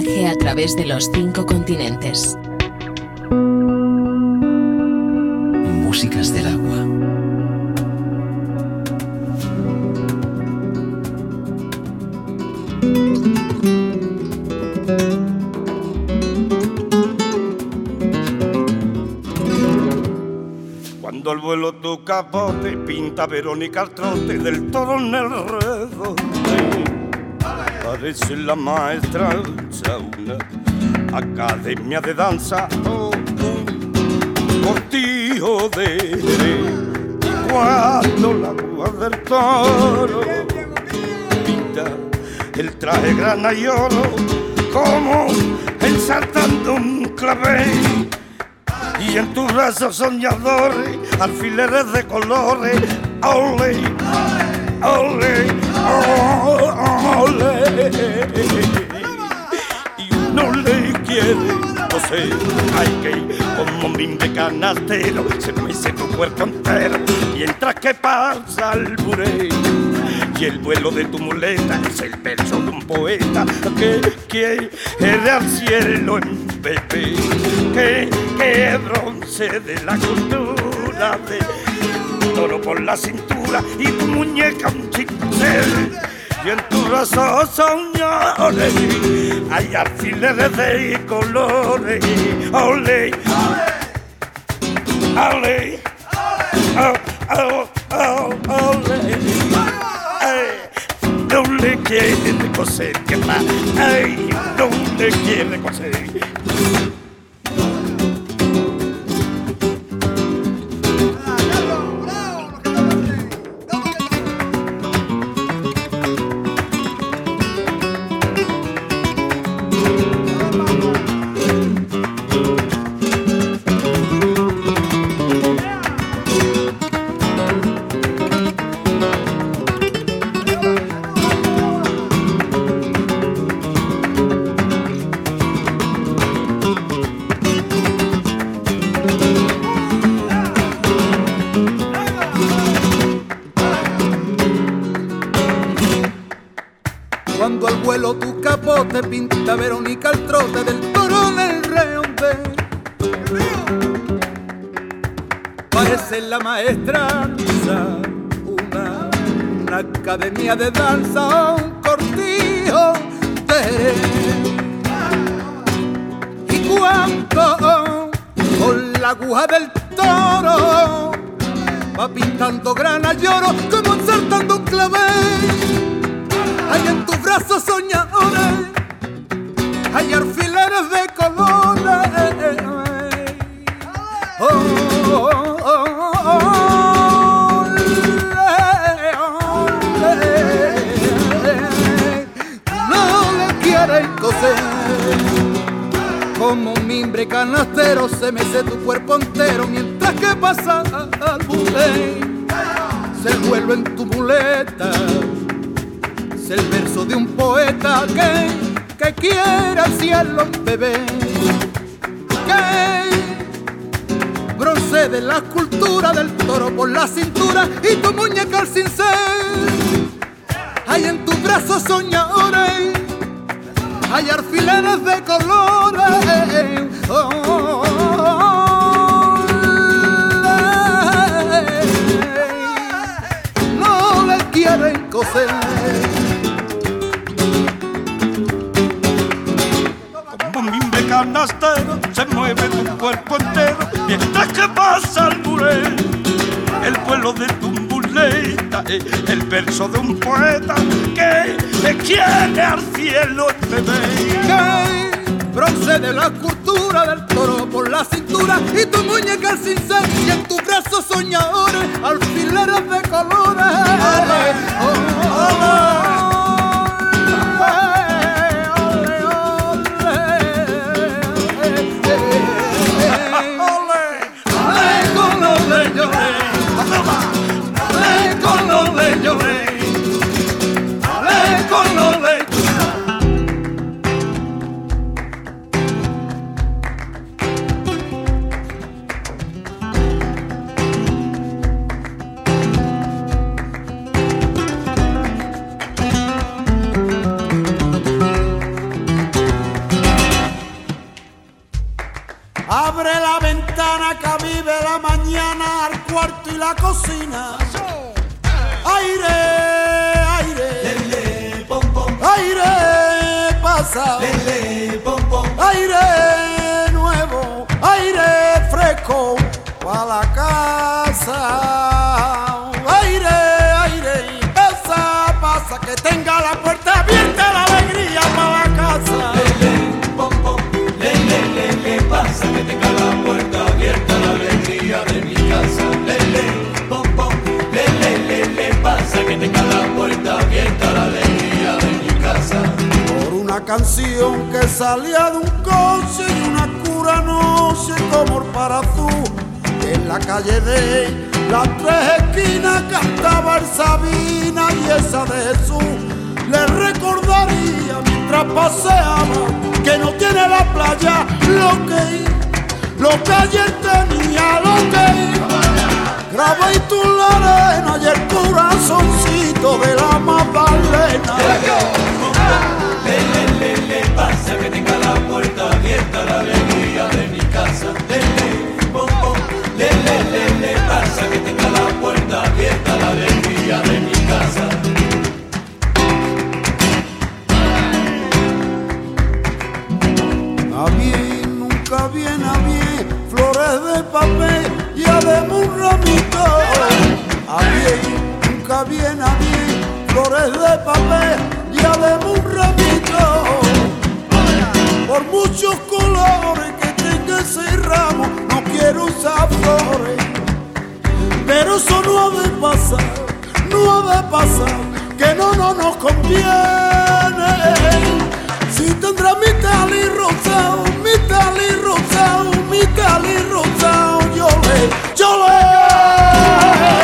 viaje a través de los cinco continentes. Músicas del agua. Cuando al vuelo tu capote pinta Verónica al trote del toro en el redondo Parece la maestra una academia de danza oh, un cortijo de cuando la guarda del toro pinta el traje grana y oro como ensartando un clavel. Y en tus brazos soñadores alfileres de colores ole ole ole y uno le quiere José hay que ir como mimbre canastero se mece tu cuerpo entero mientras que pasa el buré y el vuelo de tu muleta es el verso de un poeta que quiere al cielo en Pepe, que, que bronce de la cultura de toro por la cintura y tu muñeca un chincel. Y en tu brazos soñores hay alfileres de colores. Ole ole no le quiere coser que va. Ay quiere coser Parece la maestra una, una academia de danza, un cortijo de y cuando con la aguja del toro va pintando grana se mece tu cuerpo entero mientras que pasa al bulé se vuelve en tu muleta. Es el verso de un poeta que, que quiere al cielo bebé, que procede la escultura del toro por la cintura y tu muñeca al cincel. Hay en tus brazos soñadores, hay alfileres de colores. Oh, oh, oh, quieren coser. canastero se mueve tu cuerpo entero mientras que pasa el muré. El vuelo de tu muleta es el verso de un poeta que te quiere al cielo el bebé. Que procede la cultura del toro por la cintura y tu muñeca al cincel y en tus brazos soñadores alfileres de colores. Oh. Canción que salía de un coche y una cura noche como el parazú. En la calle de las tres esquinas cantaba el Sabina y esa de Jesús. Le recordaría mientras paseaba que no tiene la playa lo que lo que ayer tenía lo que graba y tú la arena y el corazoncito de la Magdalena que tenga la puerta abierta la alegría de mi casa. Lele, pom pom, lele, lele, pasa que tenga la puerta abierta la alegría de mi casa. A bien, nunca viene a bien, flores de papel y además ramito. A bien, nunca viene a bien, flores de papel y además ramito. Por muchos colores que tenga ese ramo, no quiero usar flores. Pero eso no ha de pasar, no ha de pasar, que no, no nos conviene. Si tendrá mi tal y rosado, mi tal y rosado, mi tal y rosado, yo le, yo le.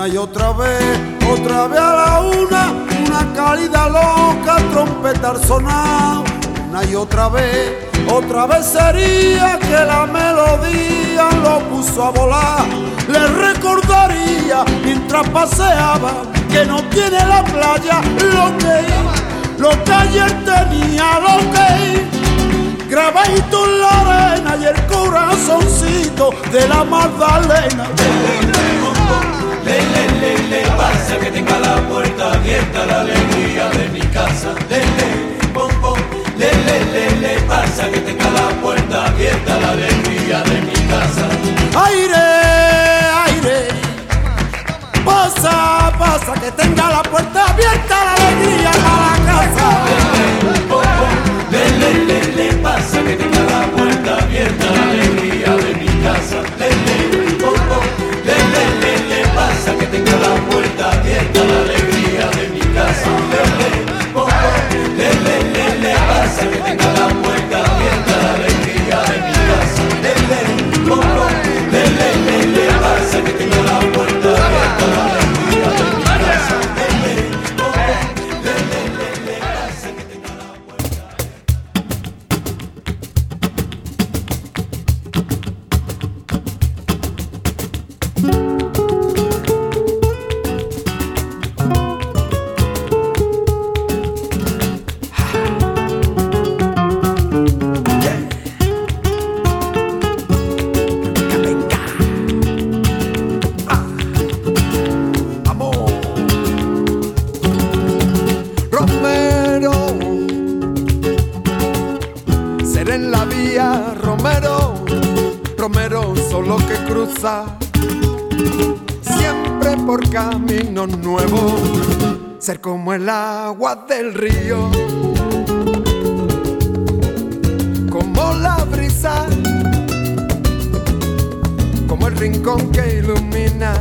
Una y otra vez, otra vez a la una, una cálida loca, trompeta al sonado. Una y otra vez, otra vez sería que la melodía lo puso a volar. Le recordaría mientras paseaba que no tiene la playa lo que, lo que ayer tenía, lo que grabadito en la arena y el corazoncito de la Magdalena. Lele, pasa que tenga la puerta abierta la alegría de mi casa. Lele, pom pom, lele, lele, pasa que tenga la puerta abierta la alegría de mi casa. Aire, aire, pasa, pasa, que tenga la puerta la alegría de mi casa. Lele, lele, lele, pasa que tenga la del río, como la brisa, como el rincón que ilumina.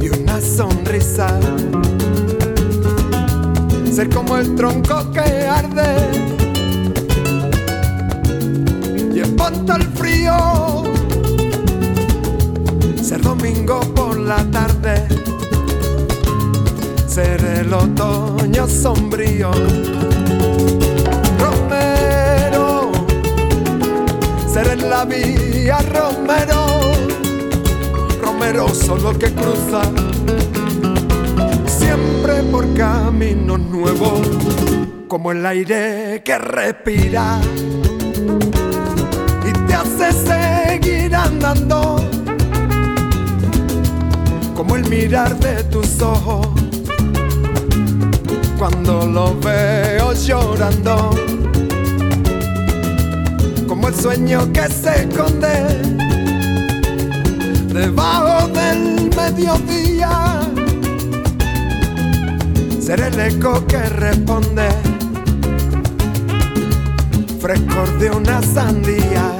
y una sonrisa. Ser como el tronco que arde y espanta el frío. Ser domingo por la tarde ser el otoño sombrío. Romero, seré la vía Romero, Romero solo que cruza siempre por caminos nuevos, como el aire que respira y te hace seguir andando, como el mirar de tus ojos cuando lo veo llorando. Como el sueño que se esconde debajo del mediodía. Ser el eco que responde, frescor de una sandía.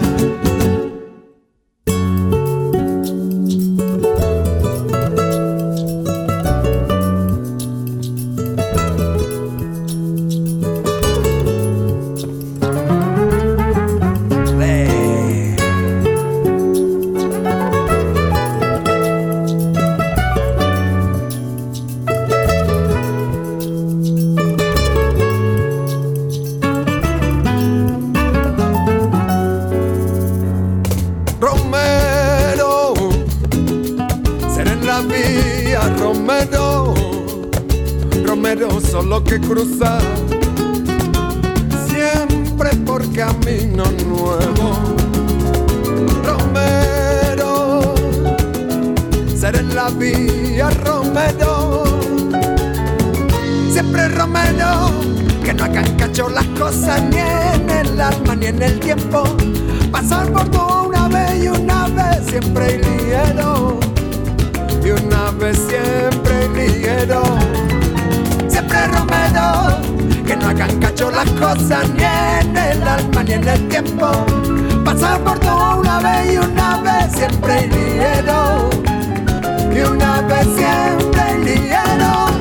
vía Romero, Romero solo que cruzar, siempre por camino nuevo. Romero, seré en la vía Romero, siempre Romero, que no hagan cacho las cosas ni en el alma ni en el tiempo, pasar por todo una vez y una vez siempre y de una vez siempre ligero. Siempre Romero, que no hagan cacho las cosas ni en el alma ni en el tiempo. Pasar por todo una vez y una vez siempre ligero. Y una vez siempre ligero.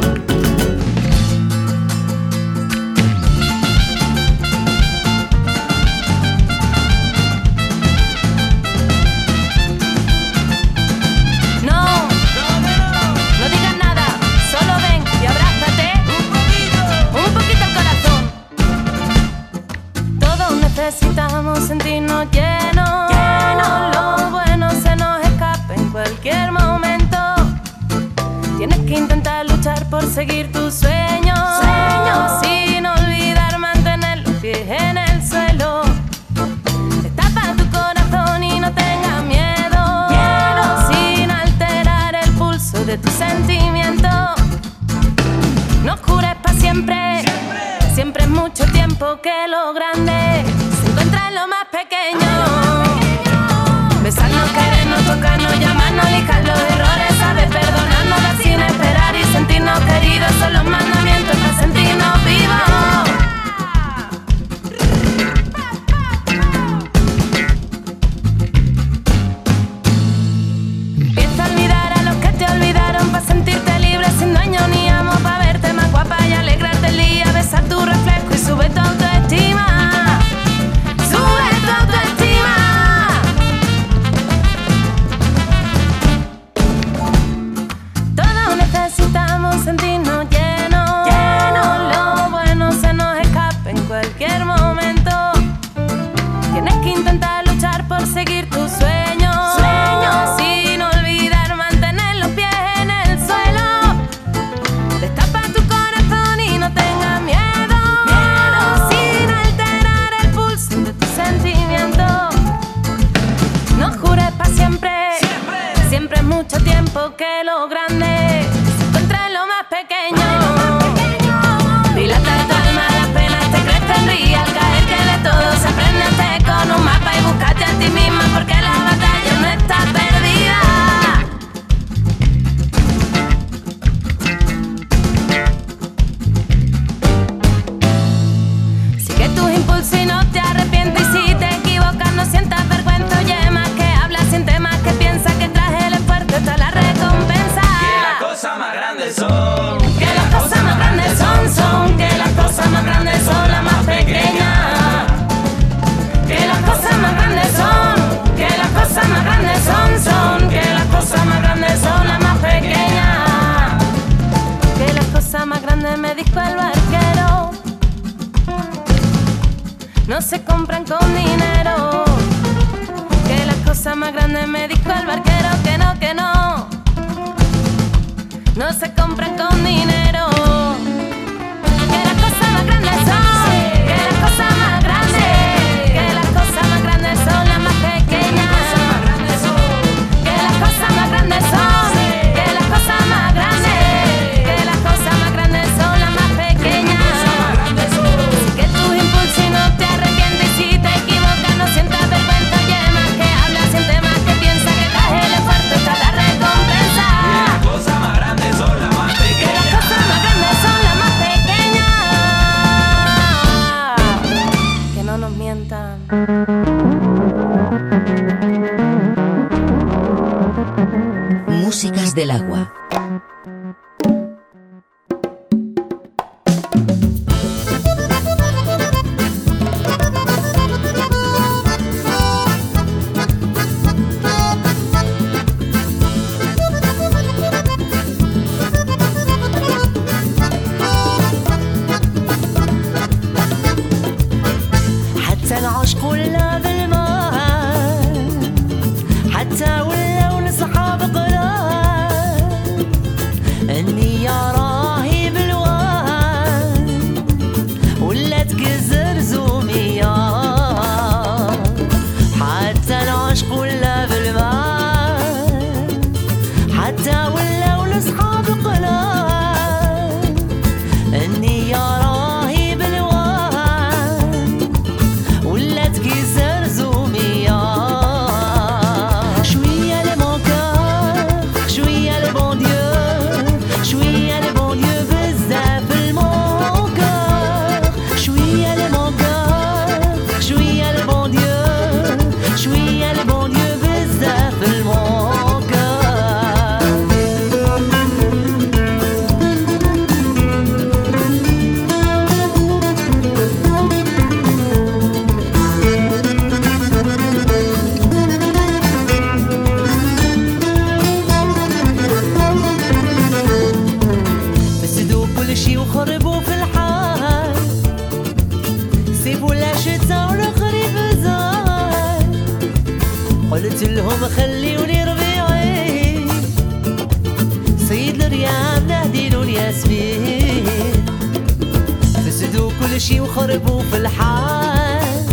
شي وخربوا في الحال.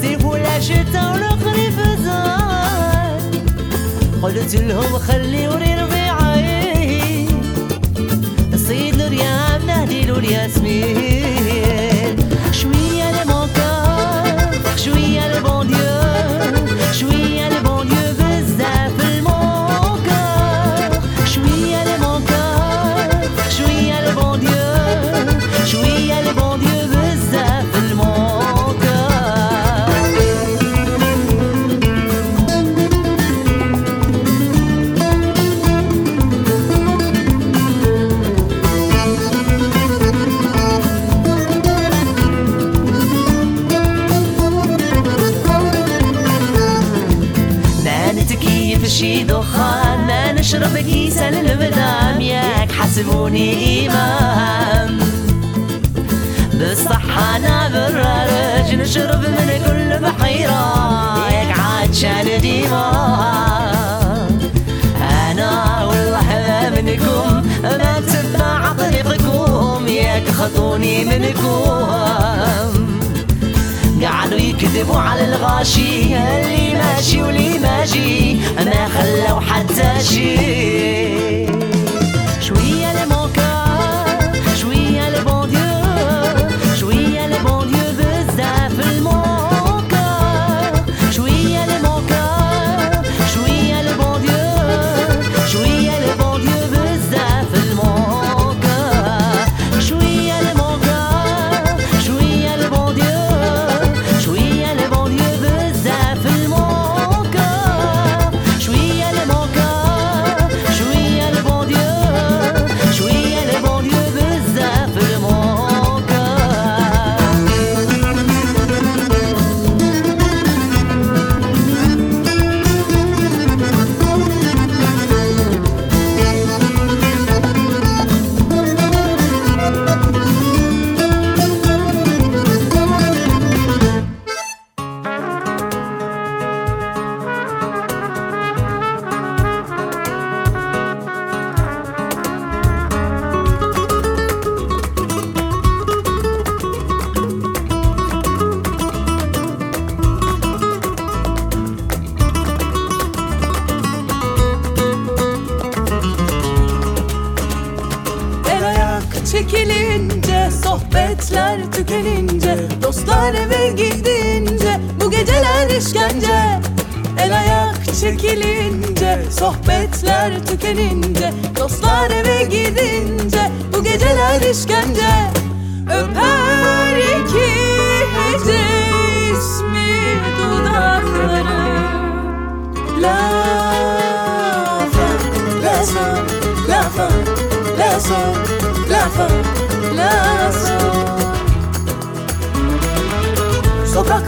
سيبوا لا شتا ولا خريف قلت لهم خليوني ربيعي. الصيد الريام نهدي له الياسمين شرب من كل بحيرة. ياك عاد شان ديما أنا والله منكم ما تبع طريقكم ياك خطوني منكم. قعدوا يكذبوا على الغاشي اللي ماشي واللي ماشي ما خلوا حتى شي.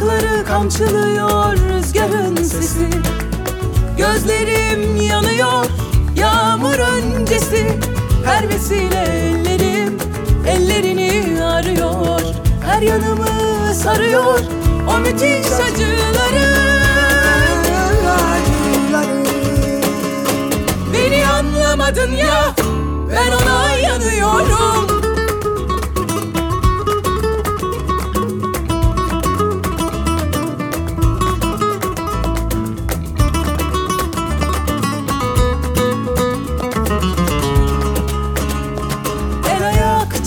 Sokakları kamçılıyor rüzgarın sesi. Gözlerim yanıyor yağmur öncesi. Her vesile ellerim ellerini arıyor. Her yanımı sarıyor o müthiş acıları. Beni anlamadın ya ben ona yanıyorum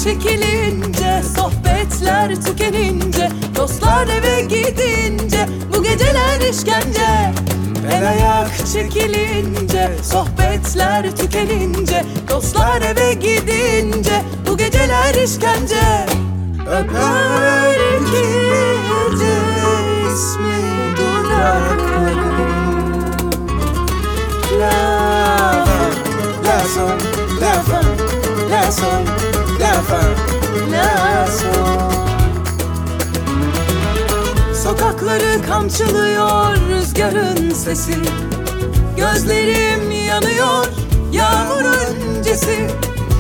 çekilince Sohbetler tükenince Dostlar eve gidince Bu geceler işkence. El ayak çekilince Sohbetler tükenince Dostlar eve gidince Bu geceler işkence. Öper iki ismi dudakları La la son, la fin, la son, la fin, la son. Sokakları kamçılıyor rüzgarın sesi. Gözlerim yanıyor yağmur öncesi.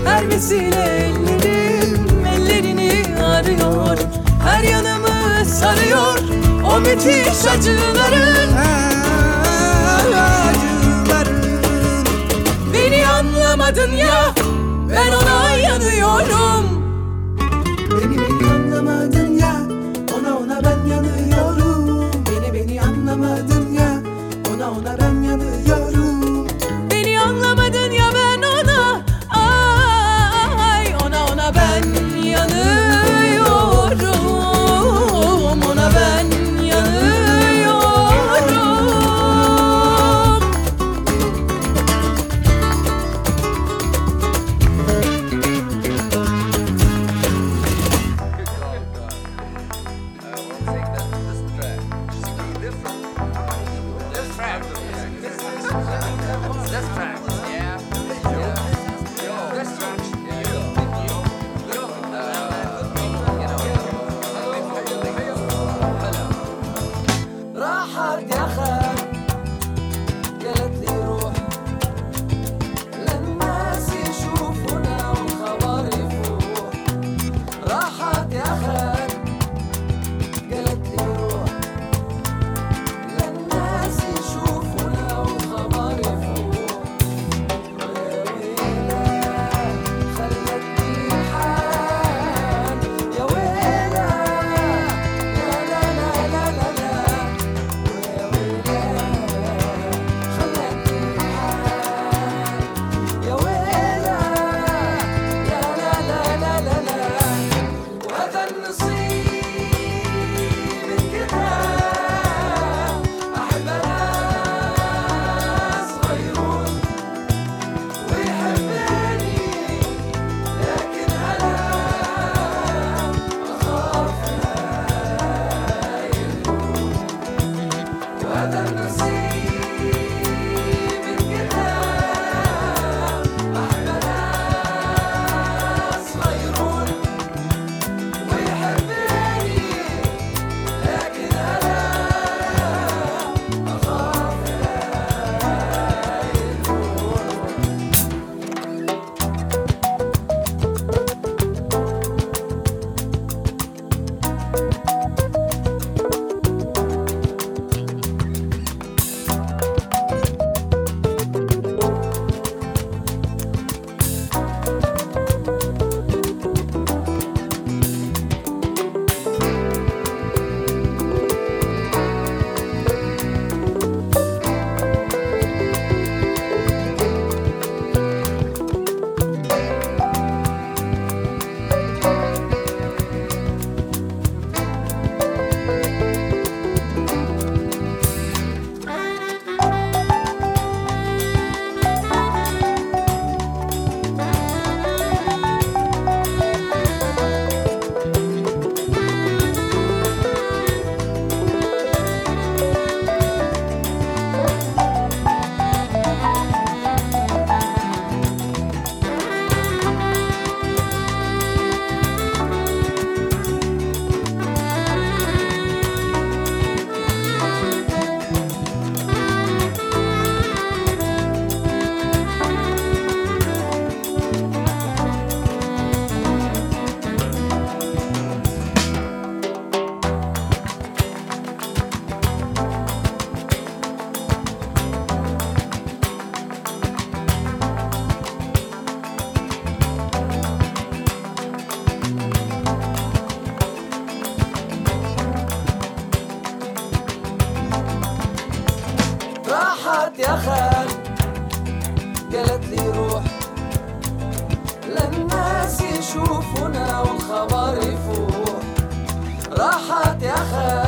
Her vesile ellerim ellerini arıyor. Her yanımı sarıyor o müthiş acıların. Beni anlamadın ya Tá dançar, dançar. خال قالت لي روح. للناس يشوفونا والخبر يفوح. راحت يا خال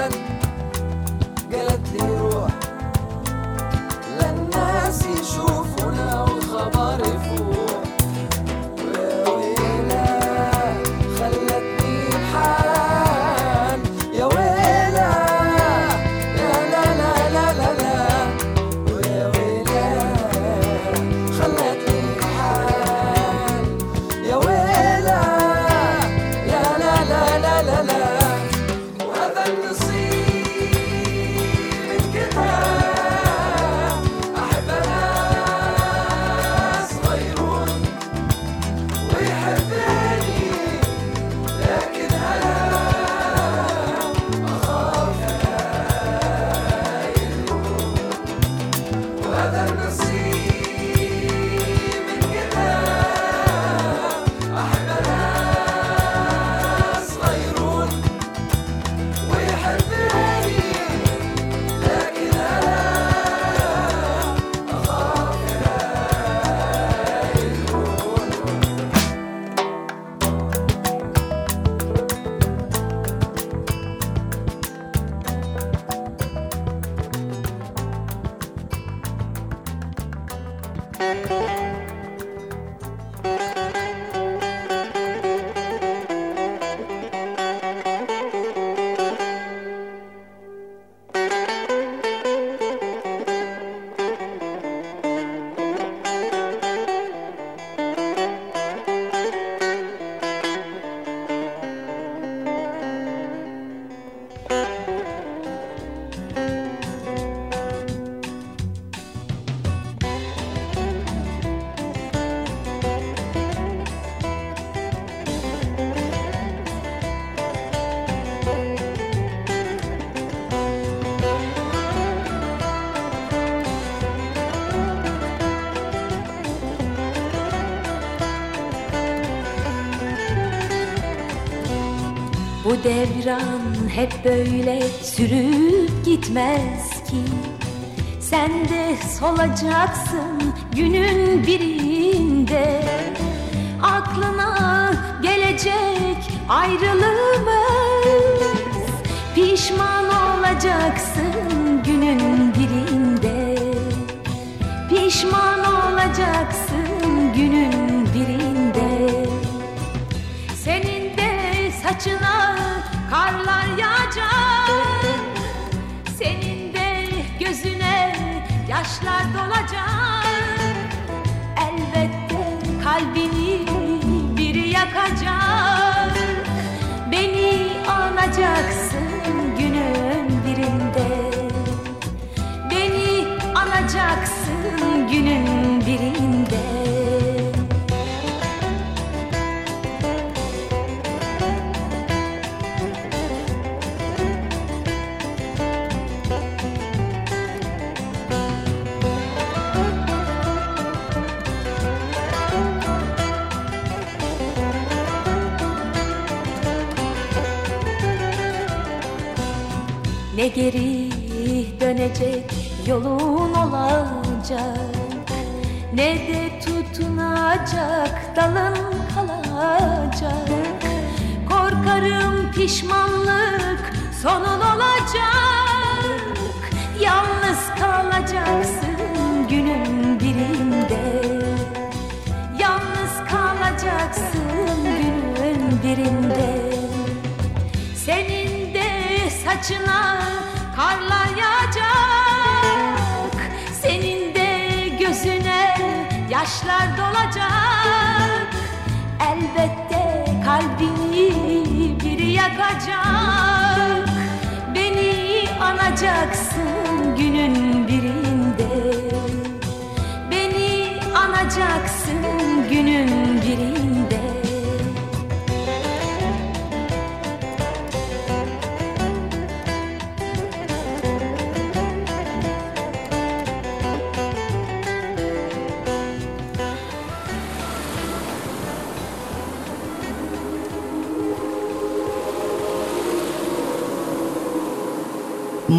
devran hep böyle sürüp gitmez ki. Sen de solacaksın günün birinde. Aklına gelecek ayrılığımız Pişman olacaksın günün birinde. Pişman Jackson. Ne geri dönecek yolun olacak Ne de tutunacak dalın kalacak. Korkarım pişmanlık sonun olacak Yalnız kalacaksın günün birinde. Yalnız kalacaksın günün birinde saçına karlar yağacak Senin de gözüne yaşlar dolacak. Elbette kalbini biri yakacak. Beni anacaksın günün birinde. Beni anacaksın günün birinde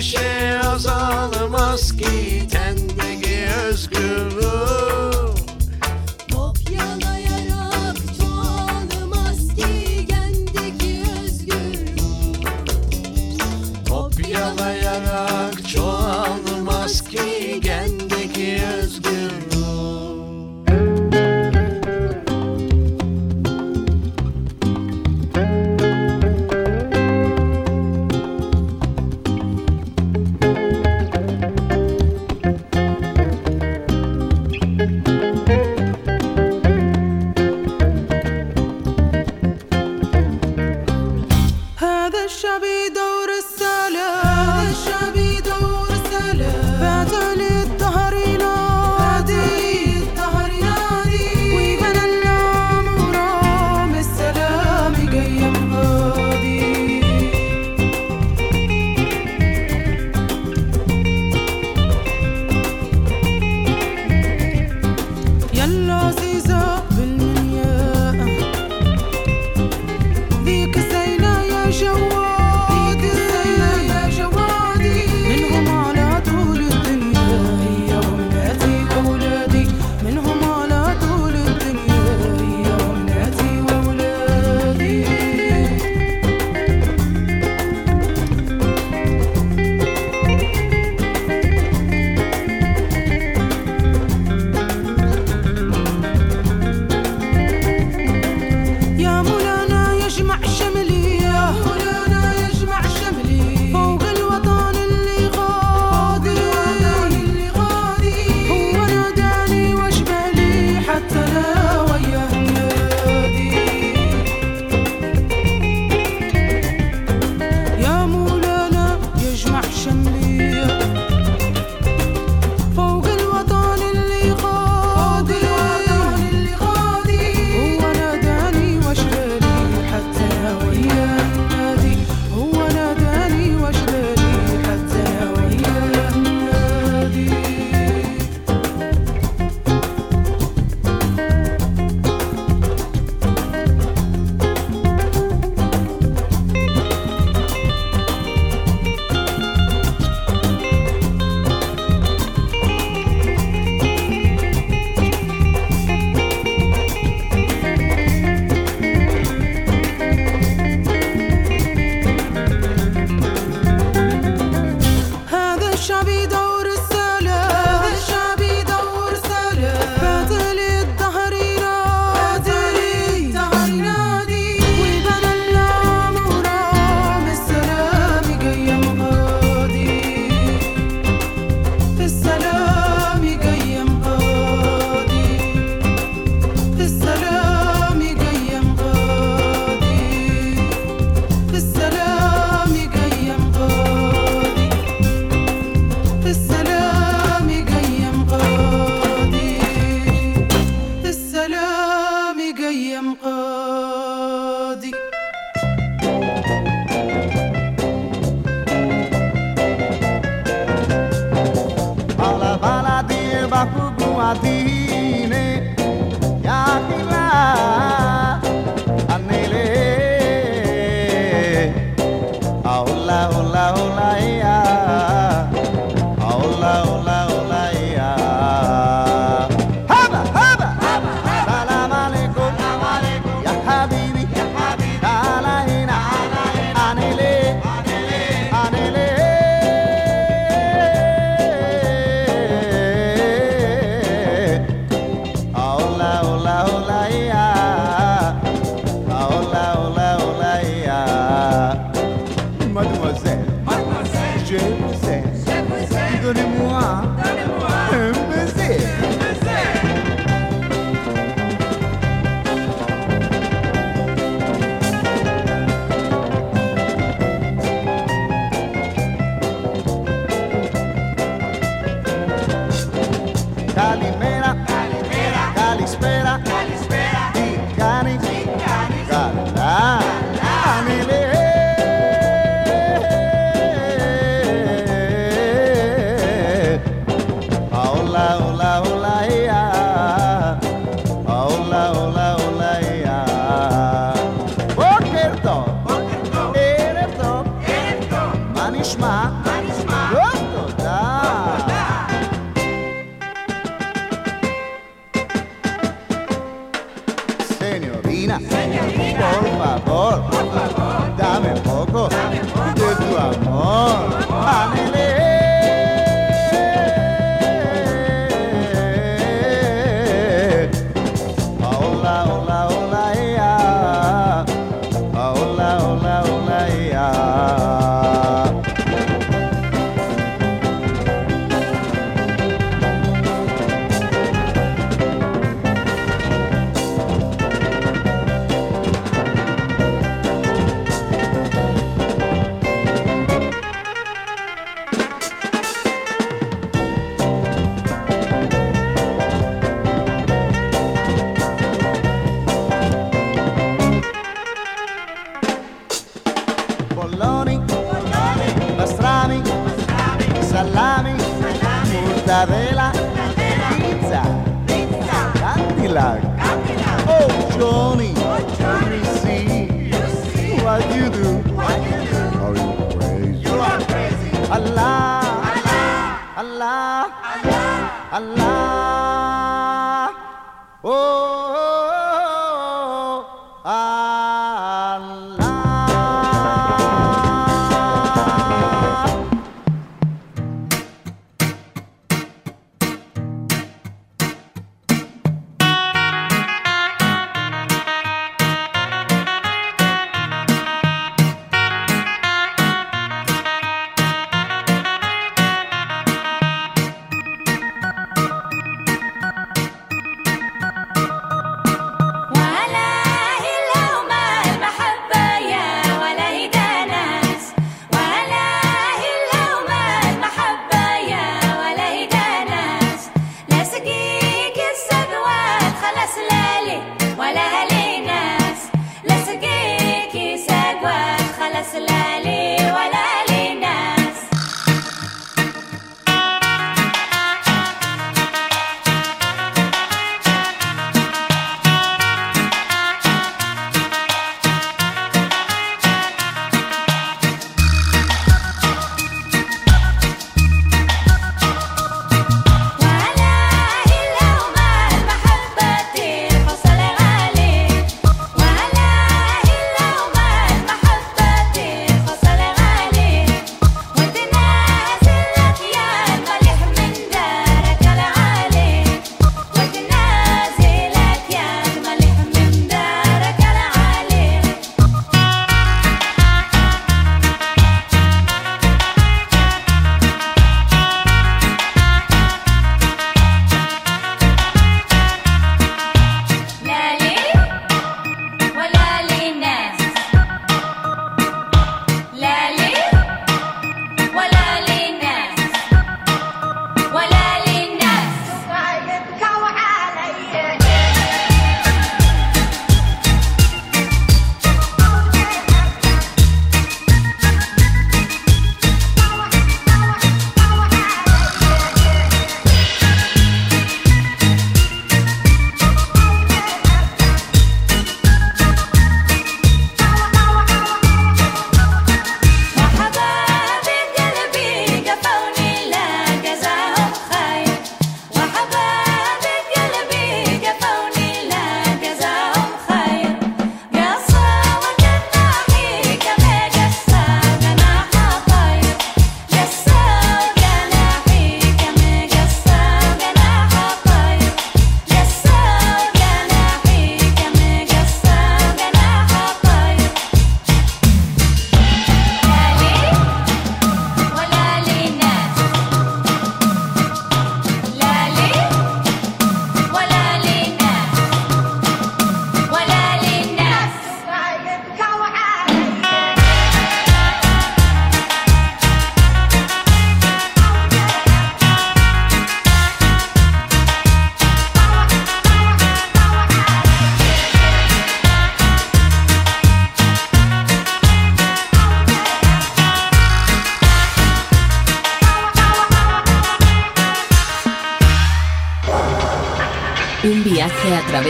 şey azalmaz ki. ti. Salali.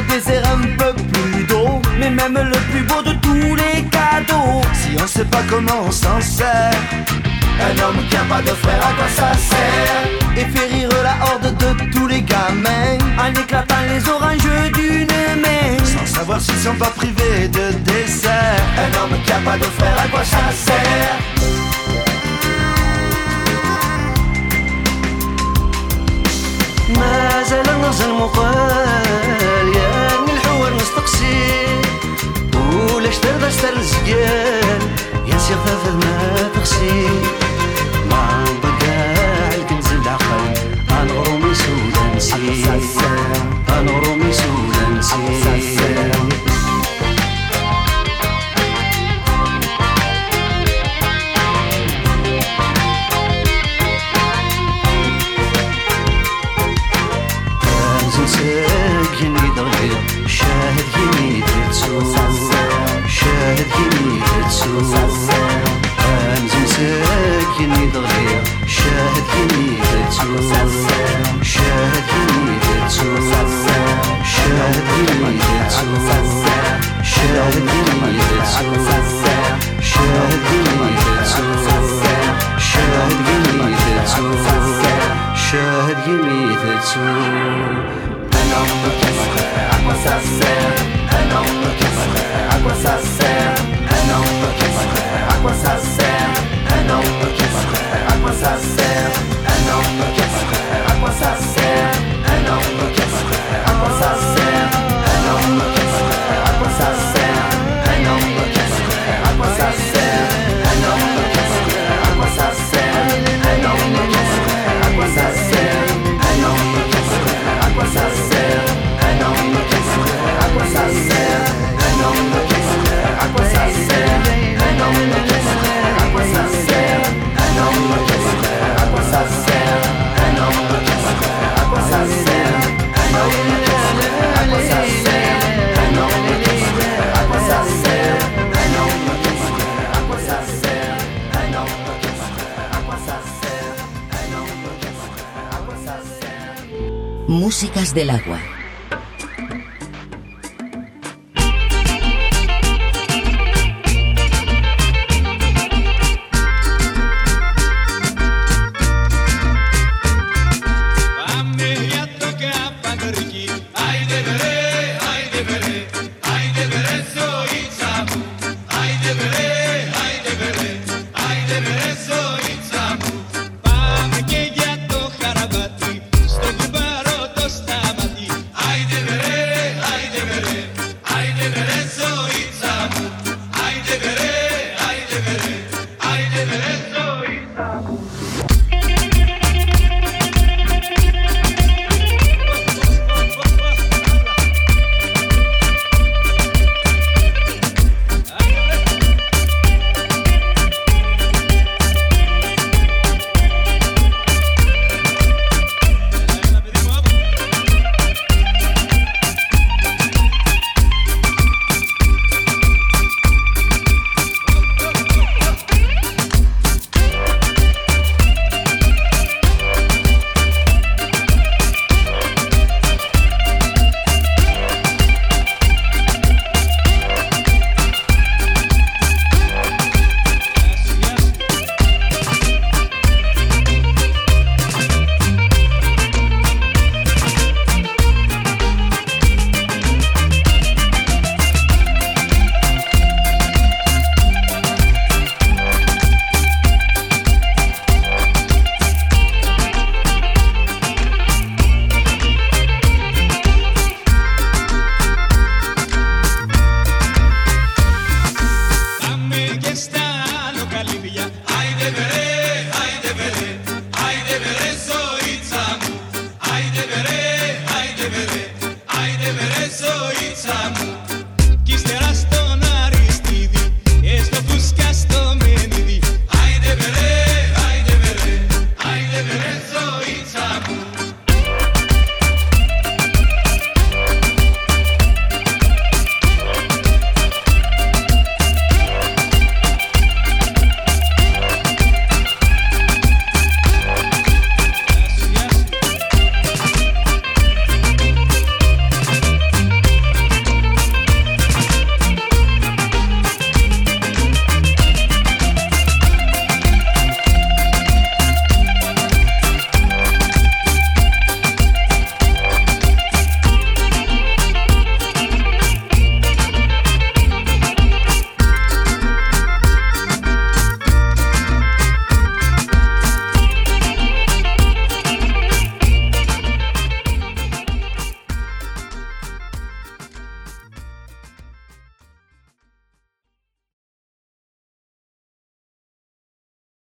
Au désert un peu plus d'eau, mais même le plus beau de tous les cadeaux. Si on sait pas comment on s'en sert, un homme qui a pas de frère, à quoi ça sert? Et fait rire la horde de tous les gamins en éclatant les oranges d'une main. Sans savoir s'ils sont pas privés de dessert. Un homme qui a pas de frère, à quoi ça sert? تخسي ولاش ترداش ترزقان يا سي غفاف ما تخسي ما بقى الكنز العقل أنا غرومي سودانسي أنا غرومي سودانسي ça Un homme Un homme Un homme Un homme non, look at my hair. I want to say, I know, look at my hair. I. del agua.